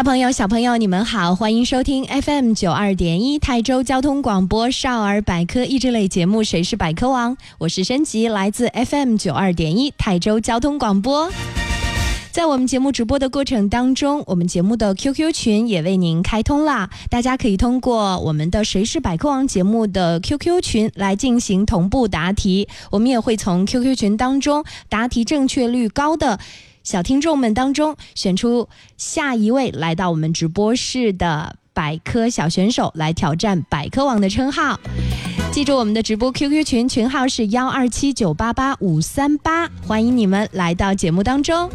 大朋友、小朋友，你们好，欢迎收听 FM 九二点一泰州交通广播少儿百科益智类节目《谁是百科王》，我是申吉，来自 FM 九二点一泰州交通广播。在我们节目直播的过程当中，我们节目的 QQ 群也为您开通啦，大家可以通过我们的《谁是百科王》节目的 QQ 群来进行同步答题，我们也会从 QQ 群当中答题正确率高的。小听众们当中选出下一位来到我们直播室的百科小选手，来挑战百科王的称号。记住我们的直播 QQ 群群号是幺二七九八八五三八，欢迎你们来到节目当中。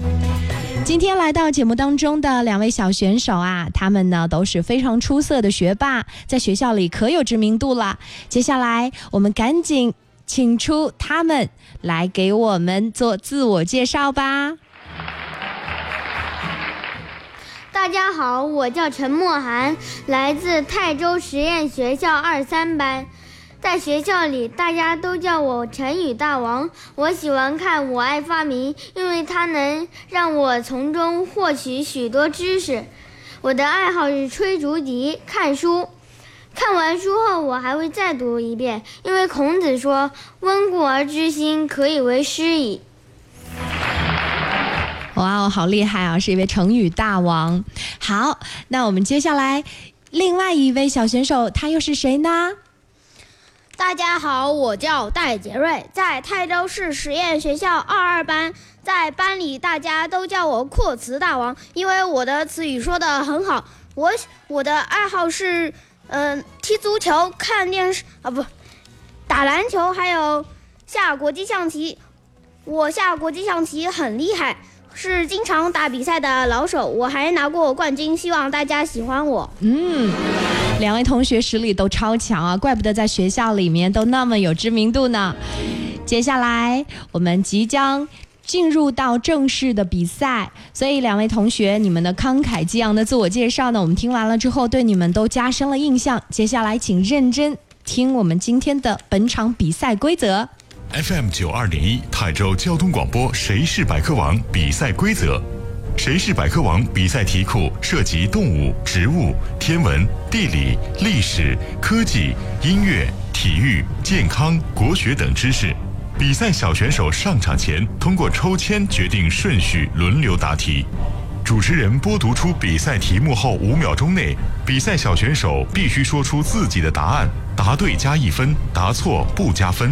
今天来到节目当中的两位小选手啊，他们呢都是非常出色的学霸，在学校里可有知名度了。接下来我们赶紧请出他们来给我们做自我介绍吧。大家好，我叫陈默涵，来自泰州实验学校二三班。在学校里，大家都叫我成语大王。我喜欢看《我爱发明》，因为它能让我从中获取许多知识。我的爱好是吹竹笛、看书。看完书后，我还会再读一遍，因为孔子说：“温故而知新，可以为师矣。”哇哦，好厉害啊！是一位成语大王。好，那我们接下来另外一位小选手，他又是谁呢？大家好，我叫戴杰瑞，在泰州市实验学校二二班，在班里大家都叫我扩词大王，因为我的词语说的很好。我我的爱好是，嗯，踢足球、看电视啊，不，打篮球，还有下国际象棋。我下国际象棋很厉害。是经常打比赛的老手，我还拿过冠军，希望大家喜欢我。嗯，两位同学实力都超强啊，怪不得在学校里面都那么有知名度呢。接下来我们即将进入到正式的比赛，所以两位同学，你们的慷慨激昂的自我介绍呢，我们听完了之后，对你们都加深了印象。接下来请认真听我们今天的本场比赛规则。FM 九二点一泰州交通广播，谁是百科王？比赛规则：谁是百科王？比赛题库涉及动物、植物、天文、地理、历史、科技、音乐、体育、健康、国学等知识。比赛小选手上场前通过抽签决定顺序，轮流答题。主持人播读出比赛题目后五秒钟内，比赛小选手必须说出自己的答案，答对加一分，答错不加分。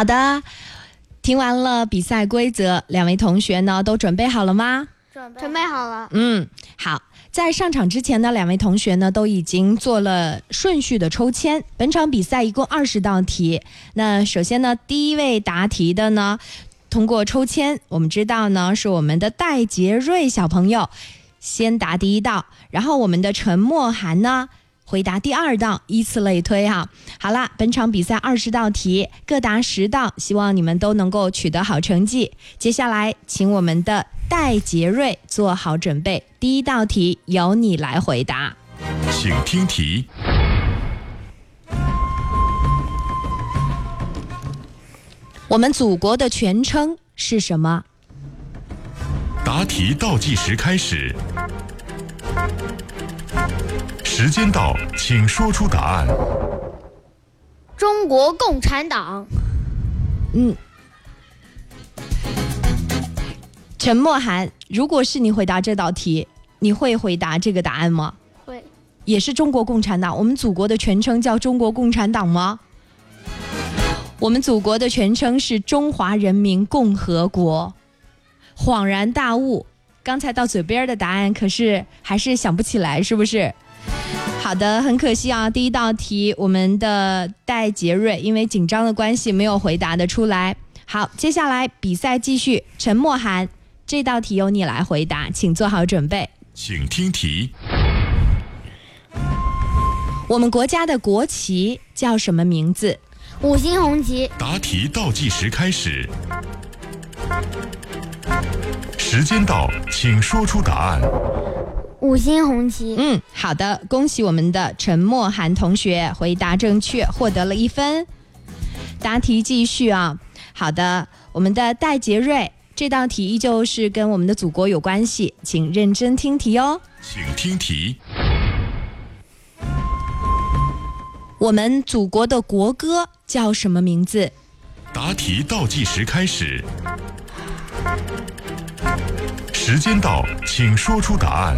好的，听完了比赛规则，两位同学呢都准备好了吗？准备好了。嗯，好，在上场之前呢，两位同学呢都已经做了顺序的抽签。本场比赛一共二十道题。那首先呢，第一位答题的呢，通过抽签，我们知道呢是我们的戴杰瑞小朋友先答第一道，然后我们的陈默涵呢回答第二道，依次类推哈。好啦，本场比赛二十道题，各答十道，希望你们都能够取得好成绩。接下来，请我们的戴杰瑞做好准备，第一道题由你来回答。请听题。我们祖国的全称是什么？答题倒计时开始，时间到，请说出答案。中国共产党。嗯，陈默涵，如果是你回答这道题，你会回答这个答案吗？会。也是中国共产党。我们祖国的全称叫中国共产党吗？我们祖国的全称是中华人民共和国。恍然大悟，刚才到嘴边的答案，可是还是想不起来，是不是？好的，很可惜啊，第一道题我们的戴杰瑞因为紧张的关系没有回答的出来。好，接下来比赛继续，陈默涵，这道题由你来回答，请做好准备。请听题。我们国家的国旗叫什么名字？五星红旗。答题倒计时开始，时间到，请说出答案。五星红旗。嗯，好的，恭喜我们的陈默涵同学回答正确，获得了一分。答题继续啊，好的，我们的戴杰瑞，这道题依旧是跟我们的祖国有关系，请认真听题哦。请听题。我们祖国的国歌叫什么名字？答题倒计时开始，时间到，请说出答案。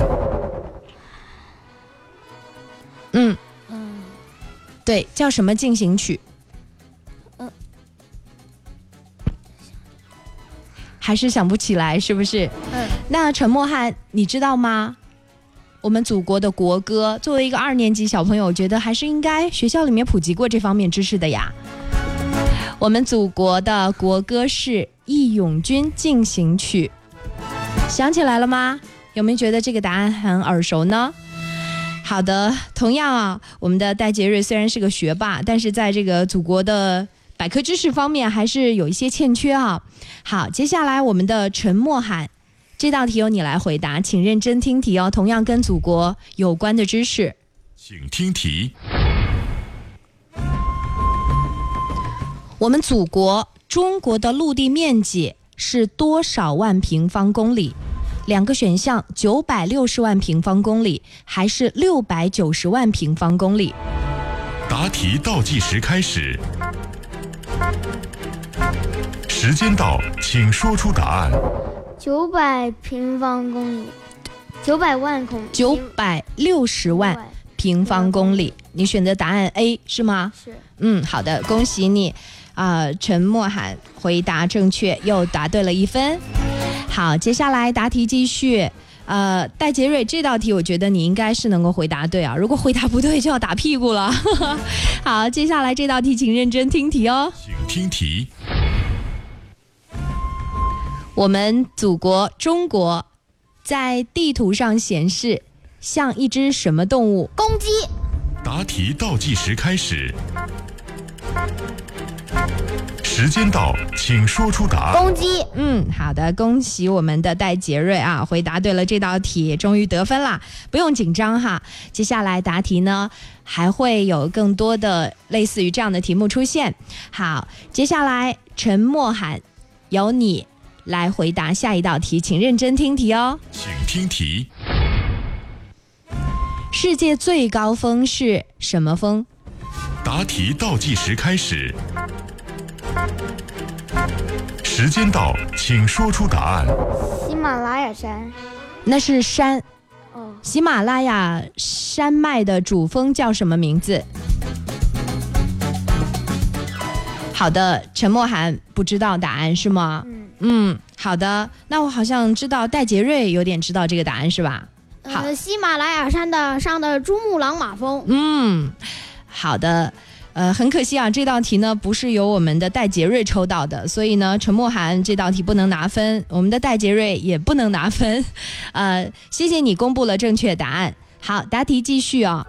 嗯嗯，对，叫什么进行曲？嗯，还是想不起来，是不是？嗯。那陈默汉，你知道吗？我们祖国的国歌，作为一个二年级小朋友，我觉得还是应该学校里面普及过这方面知识的呀。我们祖国的国歌是《义勇军进行曲》，想起来了吗？有没有觉得这个答案很耳熟呢？好的，同样啊，我们的戴杰瑞虽然是个学霸，但是在这个祖国的百科知识方面还是有一些欠缺啊。好，接下来我们的陈默涵。这道题由你来回答，请认真听题哦。同样跟祖国有关的知识，请听题。我们祖国中国的陆地面积是多少万平方公里？两个选项：九百六十万平方公里，还是六百九十万平方公里？答题倒计时开始，时间到，请说出答案。九百平方公里，九百万公，九百六十万平方公里。你选择答案 A 是吗？是。嗯，好的，恭喜你，啊，陈默涵回答正确，又答对了一分。好，接下来答题继续。呃，戴杰瑞，这道题我觉得你应该是能够回答对啊，如果回答不对就要打屁股了。好，接下来这道题请认真听题哦。请听题。我们祖国中国，在地图上显示像一只什么动物？公鸡。答题倒计时开始，时间到，请说出答案。公鸡。嗯，好的，恭喜我们的戴杰瑞啊，回答对了这道题，终于得分啦！不用紧张哈，接下来答题呢还会有更多的类似于这样的题目出现。好，接下来陈默涵，由你。来回答下一道题，请认真听题哦。请听题。世界最高峰是什么峰？答题倒计时开始，时间到，请说出答案。喜马拉雅山。那是山。哦。喜马拉雅山脉的主峰叫什么名字？好的，陈默涵不知道答案是吗？嗯。嗯，好的。那我好像知道戴杰瑞有点知道这个答案是吧？好呃，喜马拉雅山的上的珠穆朗玛峰。嗯，好的。呃，很可惜啊，这道题呢不是由我们的戴杰瑞抽到的，所以呢，陈默涵这道题不能拿分，我们的戴杰瑞也不能拿分。呃，谢谢你公布了正确答案。好，答题继续啊、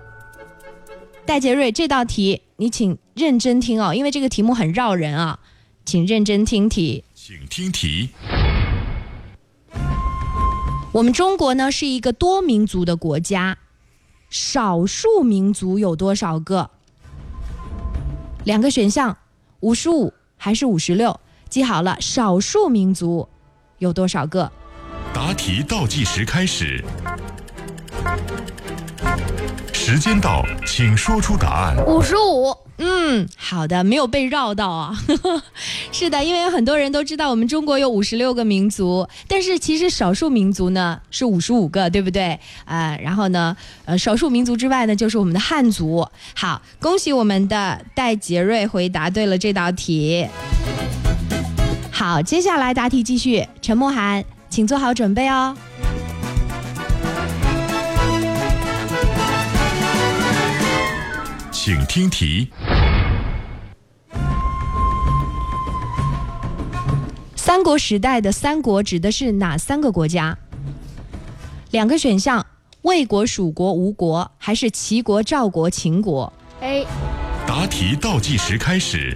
戴杰瑞这道题你请认真听哦，因为这个题目很绕人啊，请认真听题。请听题。我们中国呢是一个多民族的国家，少数民族有多少个？两个选项，五十五还是五十六？记好了，少数民族有多少个？答题倒计时开始，时间到，请说出答案。五十五，嗯，好的，没有被绕到啊。是的，因为很多人都知道我们中国有五十六个民族，但是其实少数民族呢是五十五个，对不对？啊、然后呢，呃，少数民族之外呢就是我们的汉族。好，恭喜我们的戴杰瑞回答对了这道题。好，接下来答题继续，陈默涵，请做好准备哦。请听题。三国时代的三国指的是哪三个国家？两个选项：魏国、蜀国、吴国，还是齐国、赵国、秦国？A 答题倒计时开始，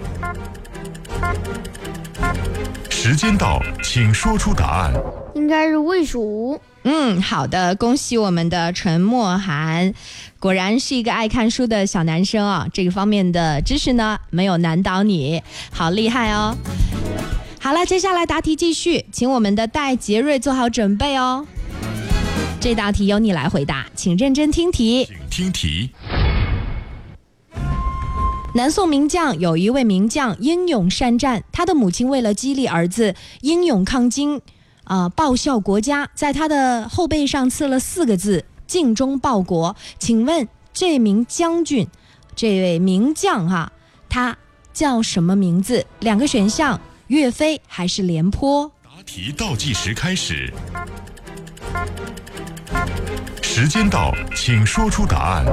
时间到，请说出答案。应该是魏蜀吴。嗯，好的，恭喜我们的陈默涵，果然是一个爱看书的小男生啊！这个方面的知识呢，没有难倒你，好厉害哦！好了，接下来答题继续，请我们的戴杰瑞做好准备哦。这道题由你来回答，请认真听题。请听题。南宋名将有一位名将英勇善战，他的母亲为了激励儿子英勇抗金，啊、报效国家，在他的后背上刺了四个字“尽忠报国”。请问这名将军，这位名将哈、他叫什么名字？两个选项：岳飞还是廉颇？答题倒计时开始，时间到，请说出答案。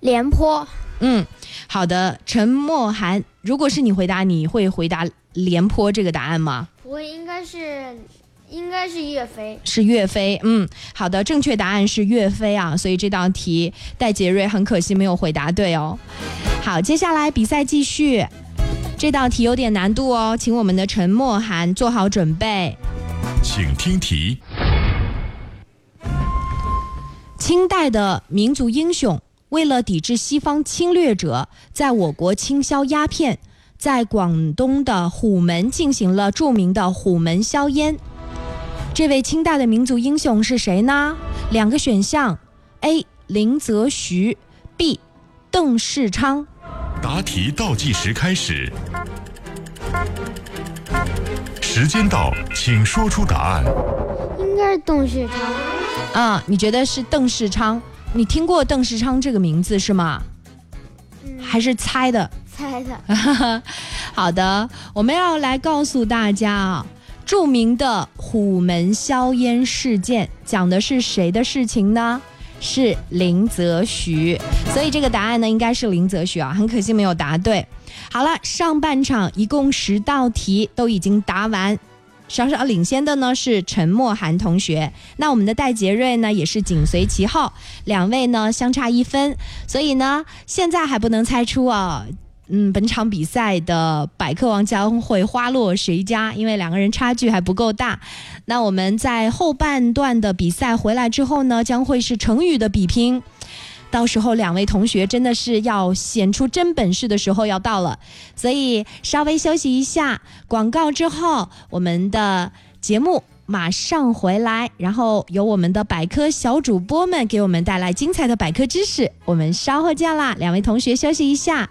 廉颇。嗯，好的，陈默涵，如果是你回答，你会回答廉颇这个答案吗？我，应该是，应该是岳飞。是岳飞，嗯，好的，正确答案是岳飞啊，所以这道题戴杰瑞很可惜没有回答对哦。好，接下来比赛继续，这道题有点难度哦，请我们的陈默涵做好准备。请听题。清代的民族英雄，为了抵制西方侵略者，在我国倾销鸦片，在广东的虎门进行了著名的虎门销烟。这位清代的民族英雄是谁呢？两个选项：A. 林则徐，B. 邓世昌。答题倒计时开始，时间到，请说出答案。应该是邓世昌。啊，你觉得是邓世昌？你听过邓世昌这个名字是吗？嗯，还是猜的？猜的。好的，我们要来告诉大家啊，著名的虎门销烟事件讲的是谁的事情呢？是林则徐，所以这个答案呢应该是林则徐啊，很可惜没有答对。好了，上半场一共十道题都已经答完。稍稍领先的呢是陈默涵同学，那我们的戴杰瑞呢也是紧随其后，两位呢相差一分，所以呢现在还不能猜出啊，嗯，本场比赛的百科王将会花落谁家？因为两个人差距还不够大。那我们在后半段的比赛回来之后呢，将会是成语的比拼。到时候两位同学真的是要显出真本事的时候要到了，所以稍微休息一下，广告之后我们的节目马上回来，然后由我们的百科小主播们给我们带来精彩的百科知识。我们稍后见啦，两位同学休息一下，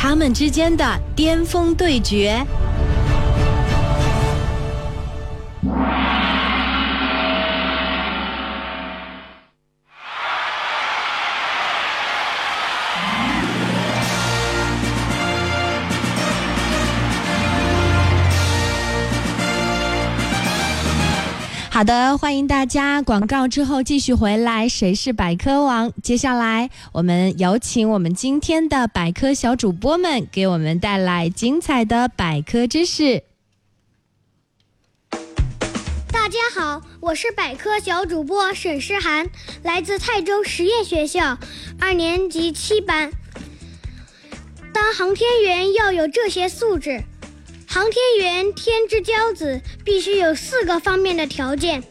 他们之间的巅峰对决。好的，欢迎大家。广告之后继续回来，谁是百科王？接下来我们有请我们今天的百科小主播们给我们带来精彩的百科知识。大家好，我是百科小主播沈诗涵，来自泰州实验学校二年级七班。当航天员要有这些素质。航天员天之骄子，必须有四个方面的条件：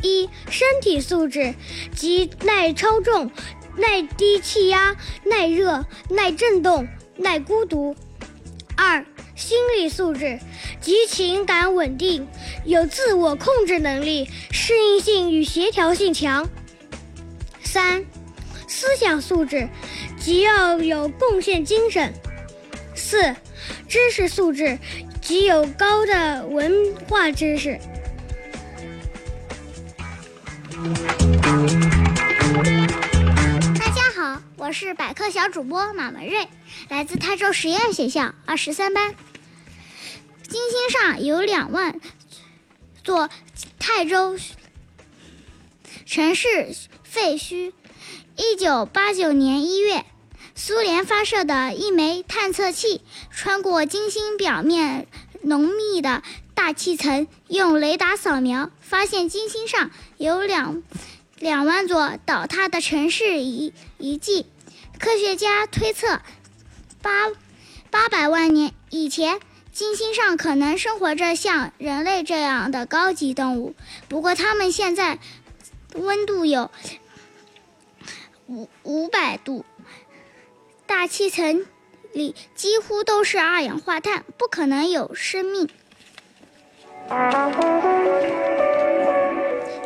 一、身体素质，即耐超重、耐低气压、耐热、耐震动、耐孤独；二、心理素质，即情感稳定，有自我控制能力，适应性与协调性强；三、思想素质，即要有贡献精神；四。知识素质，具有高的文化知识。大家好，我是百科小主播马文瑞，来自泰州实验学校二十三班。金星上有两万座泰州城市废墟。一九八九年一月。苏联发射的一枚探测器穿过金星表面浓密的大气层，用雷达扫描，发现金星上有两两万座倒塌的城市遗遗迹。科学家推测，八八百万年以前，金星上可能生活着像人类这样的高级动物。不过，它们现在温度有五五百度。大气层里几乎都是二氧化碳，不可能有生命。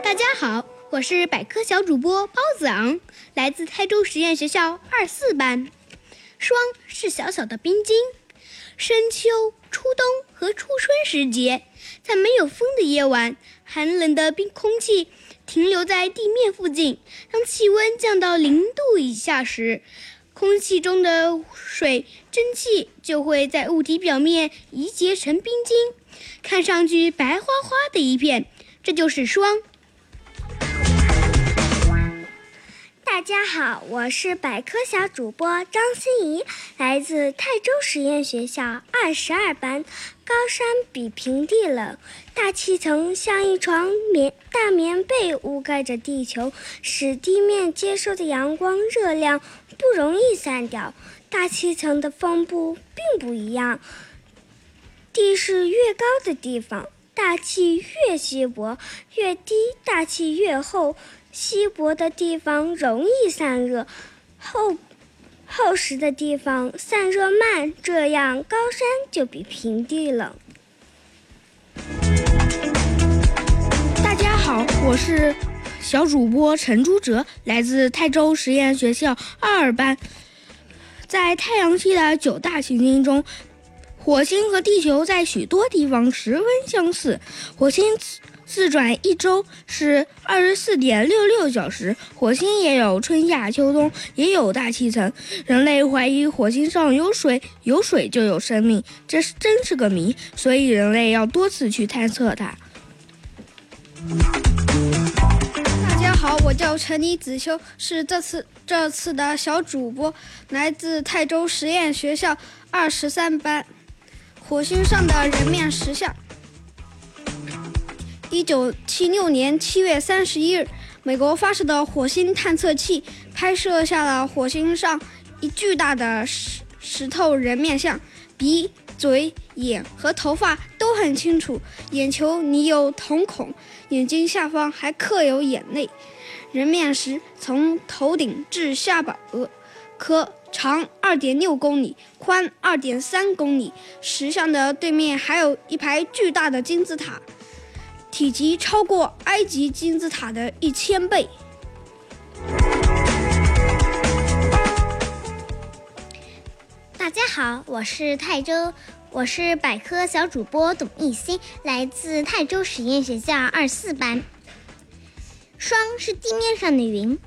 大家好，我是百科小主播包子昂，来自泰州实验学校二四班。霜是小小的冰晶，深秋、初冬和初春时节，在没有风的夜晚，寒冷的冰空气停留在地面附近，当气温降到零度以下时。空气中的水蒸气就会在物体表面凝结成冰晶，看上去白花花的一片，这就是霜。大家好，我是百科小主播张欣怡，来自泰州实验学校二十二班。高山比平地冷，大气层像一床棉大棉被覆盖着地球，使地面接收的阳光热量不容易散掉。大气层的分布并不一样，地势越高的地方，大气越稀薄；越低，大气越厚。稀薄的地方容易散热，厚厚实的地方散热慢，这样高山就比平地冷。大家好，我是小主播陈朱哲，来自泰州实验学校二二班。在太阳系的九大行星中，火星和地球在许多地方十分相似。火星自转一周是二十四点六六小时。火星也有春夏秋冬，也有大气层。人类怀疑火星上有水，有水就有生命，这是真是个谜。所以人类要多次去探测它。好，我叫陈李子修，是这次这次的小主播，来自泰州实验学校二十三班。火星上的人面石像。一九七六年七月三十一日，美国发射的火星探测器拍摄下了火星上一巨大的石石头人面像，鼻、嘴、眼和头发都很清楚。眼球里有瞳孔，眼睛下方还刻有眼泪。人面石从头顶至下巴额科长二点六公里，宽二点三公里。石像的对面还有一排巨大的金字塔，体积超过埃及金字塔的一千倍。大家好，我是泰州，我是百科小主播董艺昕，来自泰州实验学校二四班。霜是地面上的云，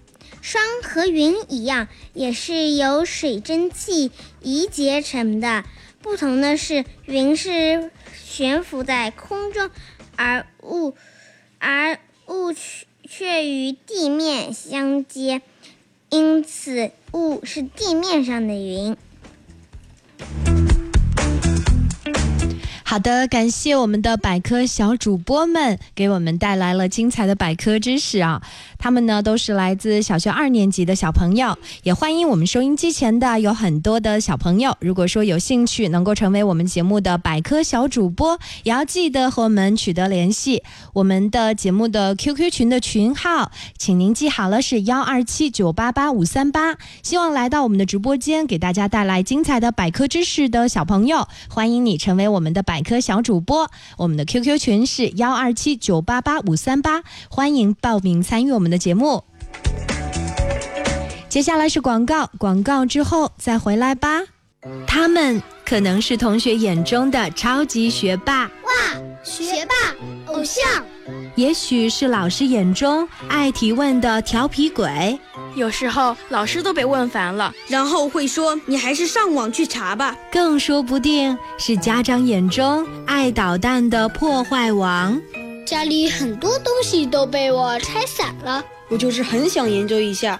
霜和云一样，也是由水蒸气凝结成的。不同的是，云是悬浮在空中，而雾而雾却与地面相接，因此雾是地面上的云。好的，感谢我们的百科小主播们给我们带来了精彩的百科知识啊！他们呢都是来自小学二年级的小朋友，也欢迎我们收音机前的有很多的小朋友。如果说有兴趣能够成为我们节目的百科小主播，也要记得和我们取得联系。我们的节目的 QQ 群的群号，请您记好了，是幺二七九八八五三八。希望来到我们的直播间给大家带来精彩的百科知识的小朋友，欢迎你成为我们的百。百科小主播，我们的 QQ 群是幺二七九八八五三八，欢迎报名参与我们的节目。接下来是广告，广告之后再回来吧。他们可能是同学眼中的超级学霸，哇，学霸偶像；也许是老师眼中爱提问的调皮鬼。有时候老师都被问烦了，然后会说：“你还是上网去查吧。”更说不定是家长眼中爱捣蛋的破坏王。家里很多东西都被我拆散了，我就是很想研究一下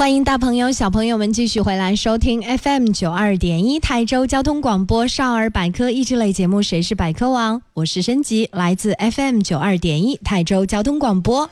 欢迎大朋友、小朋友们继续回来收听 FM 九二点一台州交通广播少儿百科益智类节目《谁是百科王》，我是申吉，来自 FM 九二点一台州交通广播。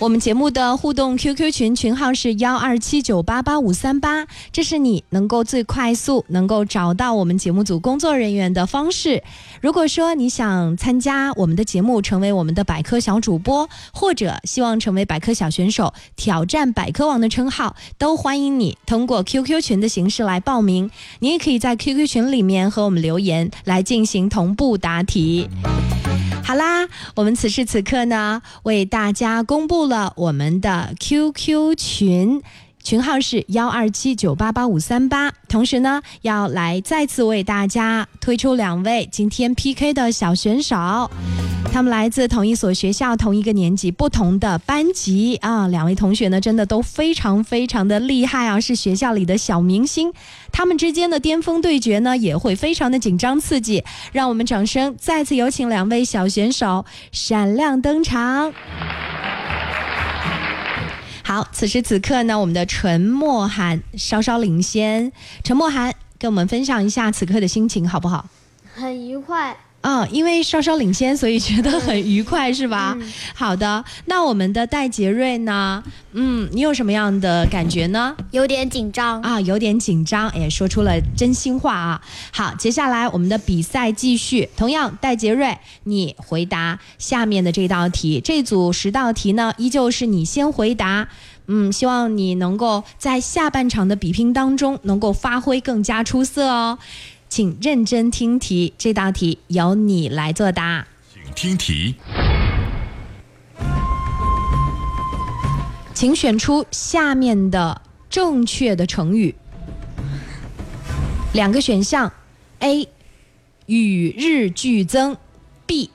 我们节目的互动 QQ 群群号是幺二七九八八五三八，这是你能够最快速能够找到我们节目组工作人员的方式。如果说你想参加我们的节目，成为我们的百科小主播，或者希望成为百科小选手，挑战百科王的称号，都欢迎你通过 QQ 群的形式来报名。你也可以在 QQ 群里面和我们留言来进行同步答题。好啦，我们此时此刻呢，为大家公布了我们的 QQ 群。群号是幺二七九八八五三八，同时呢，要来再次为大家推出两位今天 PK 的小选手，他们来自同一所学校、同一个年级、不同的班级啊。两位同学呢，真的都非常非常的厉害啊，是学校里的小明星。他们之间的巅峰对决呢，也会非常的紧张刺激。让我们掌声再次有请两位小选手闪亮登场。好，此时此刻呢，我们的陈默涵稍稍领先。陈默涵，跟我们分享一下此刻的心情，好不好？很愉快。嗯，因为稍稍领先，所以觉得很愉快，是吧？好的，那我们的戴杰瑞呢？嗯，你有什么样的感觉呢？有点紧张啊，有点紧张，也，说出了真心话啊。好，接下来我们的比赛继续。同样，戴杰瑞，你回答下面的这道题。这组十道题呢，依旧是你先回答。嗯，希望你能够在下半场的比拼当中能够发挥更加出色哦。请认真听题，这道题由你来作答。请听题。请选出下面的正确的成语。两个选项：A. 与日俱增；B.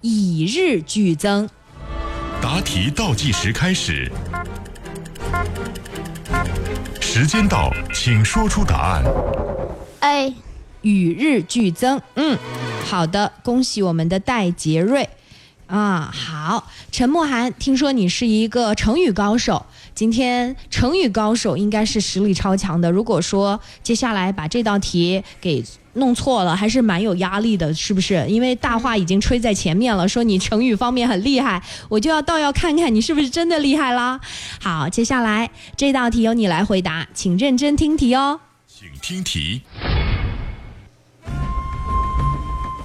以日俱增。答题倒计时开始，时间到，请说出答案。A 与日俱增。嗯，好的，恭喜我们的戴杰瑞。啊，好，陈默涵，听说你是一个成语高手，今天成语高手应该是实力超强的。如果说接下来把这道题给弄错了，还是蛮有压力的，是不是？因为大话已经吹在前面了，说你成语方面很厉害，我就要倒要看看你是不是真的厉害啦。好，接下来这道题由你来回答，请认真听题哦。请听题。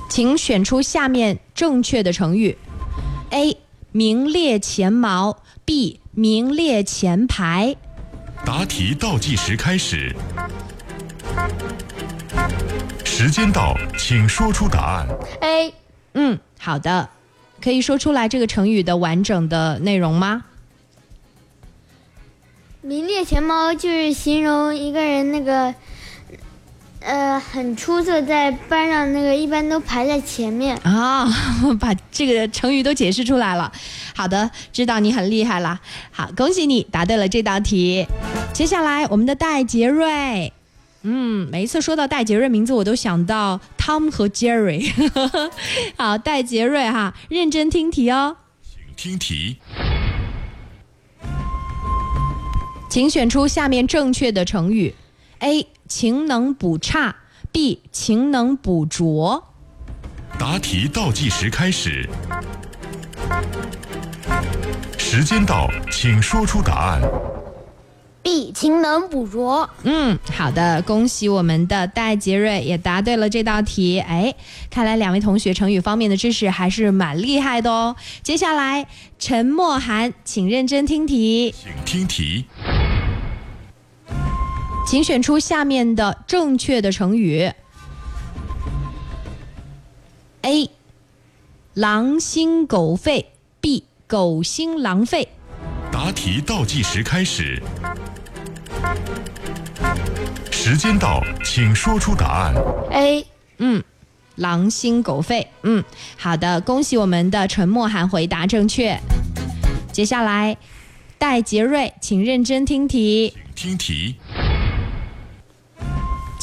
请选出下面正确的成语：A. 名列前茅；B. 名列前排。答题倒计时开始，时间到，请说出答案。A 嗯，好的，可以说出来这个成语的完整的内容吗？名列前茅就是形容一个人那个，呃，很出色，在班上那个一般都排在前面。啊，把这个成语都解释出来了。好的，知道你很厉害了。好，恭喜你答对了这道题。接下来我们的戴杰瑞，嗯，每一次说到戴杰瑞名字，我都想到 Tom 和 Jerry。好，戴杰瑞哈，认真听题哦。请听题。请选出下面正确的成语：A. 勤能补差；B. 勤能补拙。答题倒计时开始，时间到，请说出答案。B 勤能补拙。嗯，好的，恭喜我们的戴杰瑞也答对了这道题。哎，看来两位同学成语方面的知识还是蛮厉害的哦。接下来，陈默涵，请认真听题，请听题。请选出下面的正确的成语：A. 狼心狗肺；B. 狗心狼肺。答题倒计时开始，时间到，请说出答案。A 嗯，狼心狗肺。嗯，好的，恭喜我们的陈默涵回答正确。接下来，戴杰瑞，请认真听题，听题。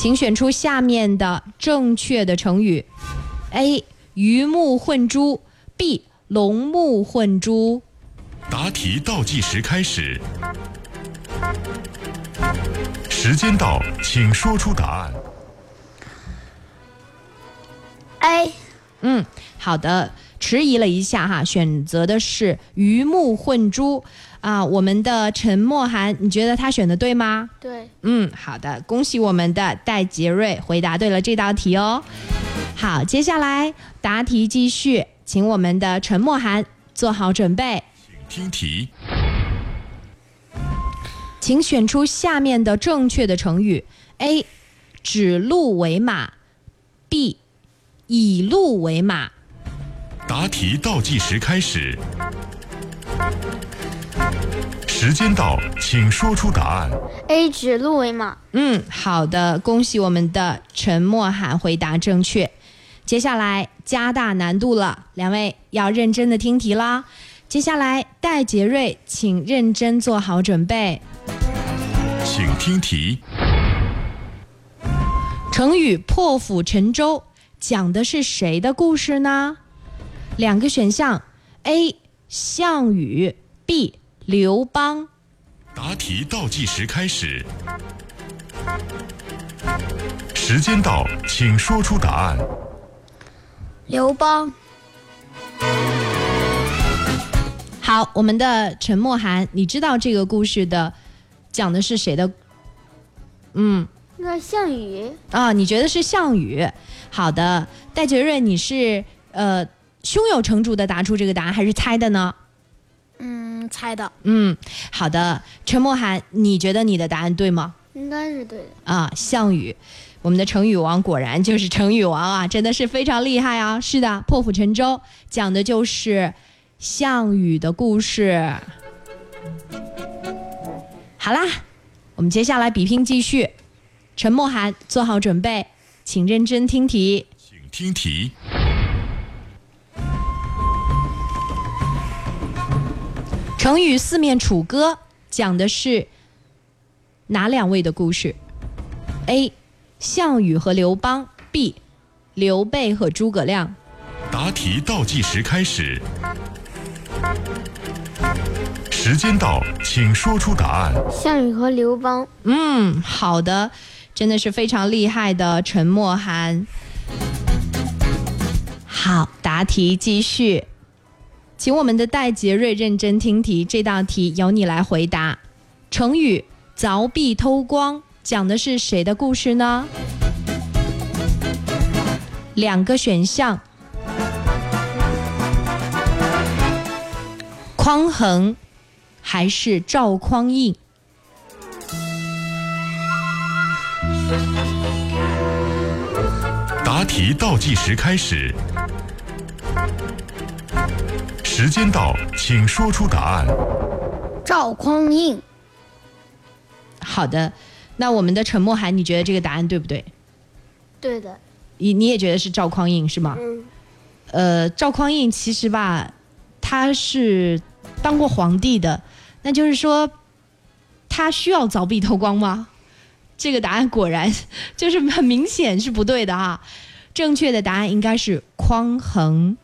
请选出下面的正确的成语：A. 鱼目混珠；B. 龙目混珠。答题倒计时开始，时间到，请说出答案。A 嗯，好的，迟疑了一下哈，选择的是鱼目混珠啊。我们的陈默涵，你觉得他选的对吗？对。嗯，好的，恭喜我们的戴杰瑞回答对了这道题哦。好，接下来答题继续，请我们的陈默涵做好准备，听题。请选出下面的正确的成语：A. 指鹿为马；B. 以鹿为马。答题倒计时开始，时间到，请说出答案。A 指鹿为马。嗯，好的，恭喜我们的陈默涵回答正确。接下来加大难度了，两位要认真的听题啦。接下来戴杰瑞，请认真做好准备。请听题。成语“破釜沉舟”讲的是谁的故事呢？两个选项：A. 项羽，B. 刘邦。答题倒计时开始，时间到，请说出答案。刘邦。好，我们的陈默涵，你知道这个故事的讲的是谁的？嗯，那项羽啊，你觉得是项羽？好的，戴杰瑞，你是呃胸有成竹的答出这个答案，还是猜的呢？嗯，猜的。嗯，好的，陈默涵，你觉得你的答案对吗？应该是对的。啊，项羽，我们的成语王果然就是成语王啊，真的是非常厉害啊！是的，破釜沉舟讲的就是项羽的故事。好啦，我们接下来比拼继续，陈默涵做好准备，请认真听题。请听题。成语“四面楚歌”讲的是哪两位的故事？A. 项羽和刘邦，B. 刘备和诸葛亮。答题倒计时开始，时间到，请说出答案。项羽和刘邦。嗯，好的，真的是非常厉害的陈默涵。好，答题继续，请我们的戴杰瑞认真听题，这道题由你来回答。成语“凿壁偷光”讲的是谁的故事呢？两个选项：匡衡还是赵匡胤？答题倒计时开始，时间到，请说出答案。赵匡胤。好的，那我们的陈默涵，你觉得这个答案对不对？对的。你你也觉得是赵匡胤是吗？嗯。呃，赵匡胤其实吧，他是当过皇帝的，那就是说，他需要凿壁偷光吗？这个答案果然就是很明显是不对的哈。正确的答案应该是匡衡。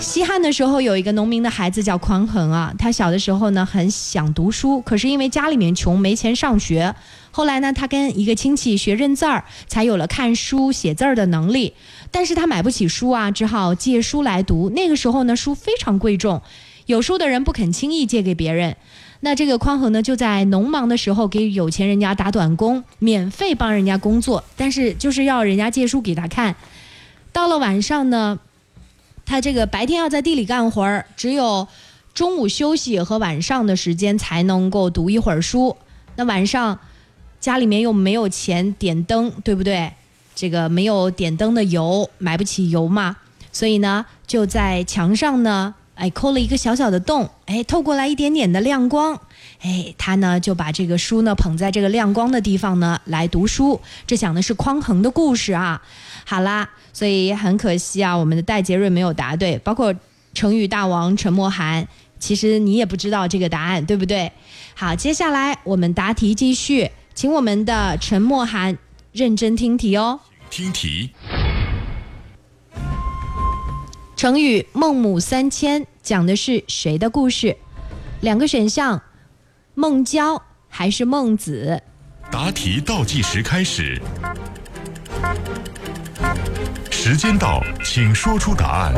西汉的时候，有一个农民的孩子叫匡衡啊。他小的时候呢，很想读书，可是因为家里面穷，没钱上学。后来呢，他跟一个亲戚学认字儿，才有了看书写字儿的能力。但是他买不起书啊，只好借书来读。那个时候呢，书非常贵重，有书的人不肯轻易借给别人。那这个匡衡呢，就在农忙的时候给有钱人家打短工，免费帮人家工作，但是就是要人家借书给他看。到了晚上呢。他这个白天要在地里干活儿，只有中午休息和晚上的时间才能够读一会儿书。那晚上家里面又没有钱点灯，对不对？这个没有点灯的油，买不起油嘛，所以呢，就在墙上呢，哎，抠了一个小小的洞，哎，透过来一点点的亮光，哎，他呢就把这个书呢捧在这个亮光的地方呢来读书。这讲的是匡衡的故事啊。好啦。所以很可惜啊，我们的戴杰瑞没有答对，包括成语大王陈默涵，其实你也不知道这个答案，对不对？好，接下来我们答题继续，请我们的陈默涵认真听题哦。听题。成语“孟母三迁”讲的是谁的故事？两个选项：孟郊还是孟子？答题倒计时开始。时间到，请说出答案。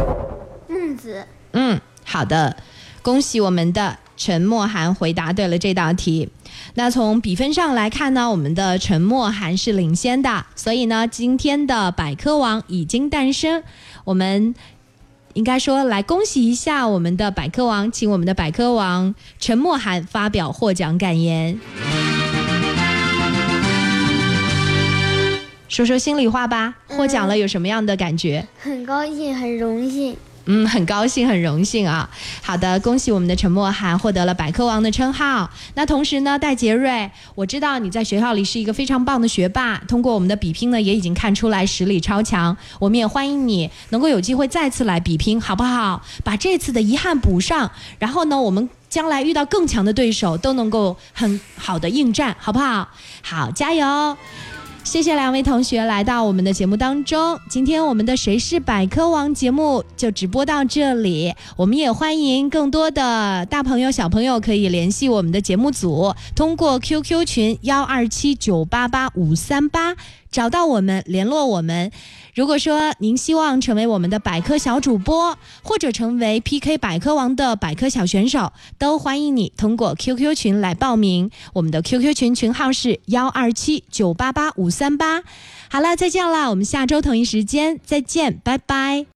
孟子。嗯，好的，恭喜我们的陈默涵回答对了这道题。那从比分上来看呢，我们的陈默涵是领先的，所以呢，今天的百科王已经诞生。我们应该说来恭喜一下我们的百科王，请我们的百科王陈默涵发表获奖感言。说说心里话吧，获奖了有什么样的感觉？很高兴，很荣幸。嗯，很高兴，很荣幸啊！好的，恭喜我们的陈默涵获得了百科王的称号。那同时呢，戴杰瑞，我知道你在学校里是一个非常棒的学霸，通过我们的比拼呢，也已经看出来实力超强。我们也欢迎你能够有机会再次来比拼，好不好？把这次的遗憾补上，然后呢，我们将来遇到更强的对手都能够很好的应战，好不好？好，加油！谢谢两位同学来到我们的节目当中。今天我们的《谁是百科王》节目就直播到这里。我们也欢迎更多的大朋友、小朋友可以联系我们的节目组，通过 QQ 群幺二七九八八五三八找到我们，联络我们。如果说您希望成为我们的百科小主播，或者成为 PK 百科王的百科小选手，都欢迎你通过 QQ 群来报名。我们的 QQ 群群号是幺二七九八八五三八。好了，再见了，我们下周同一时间再见，拜拜。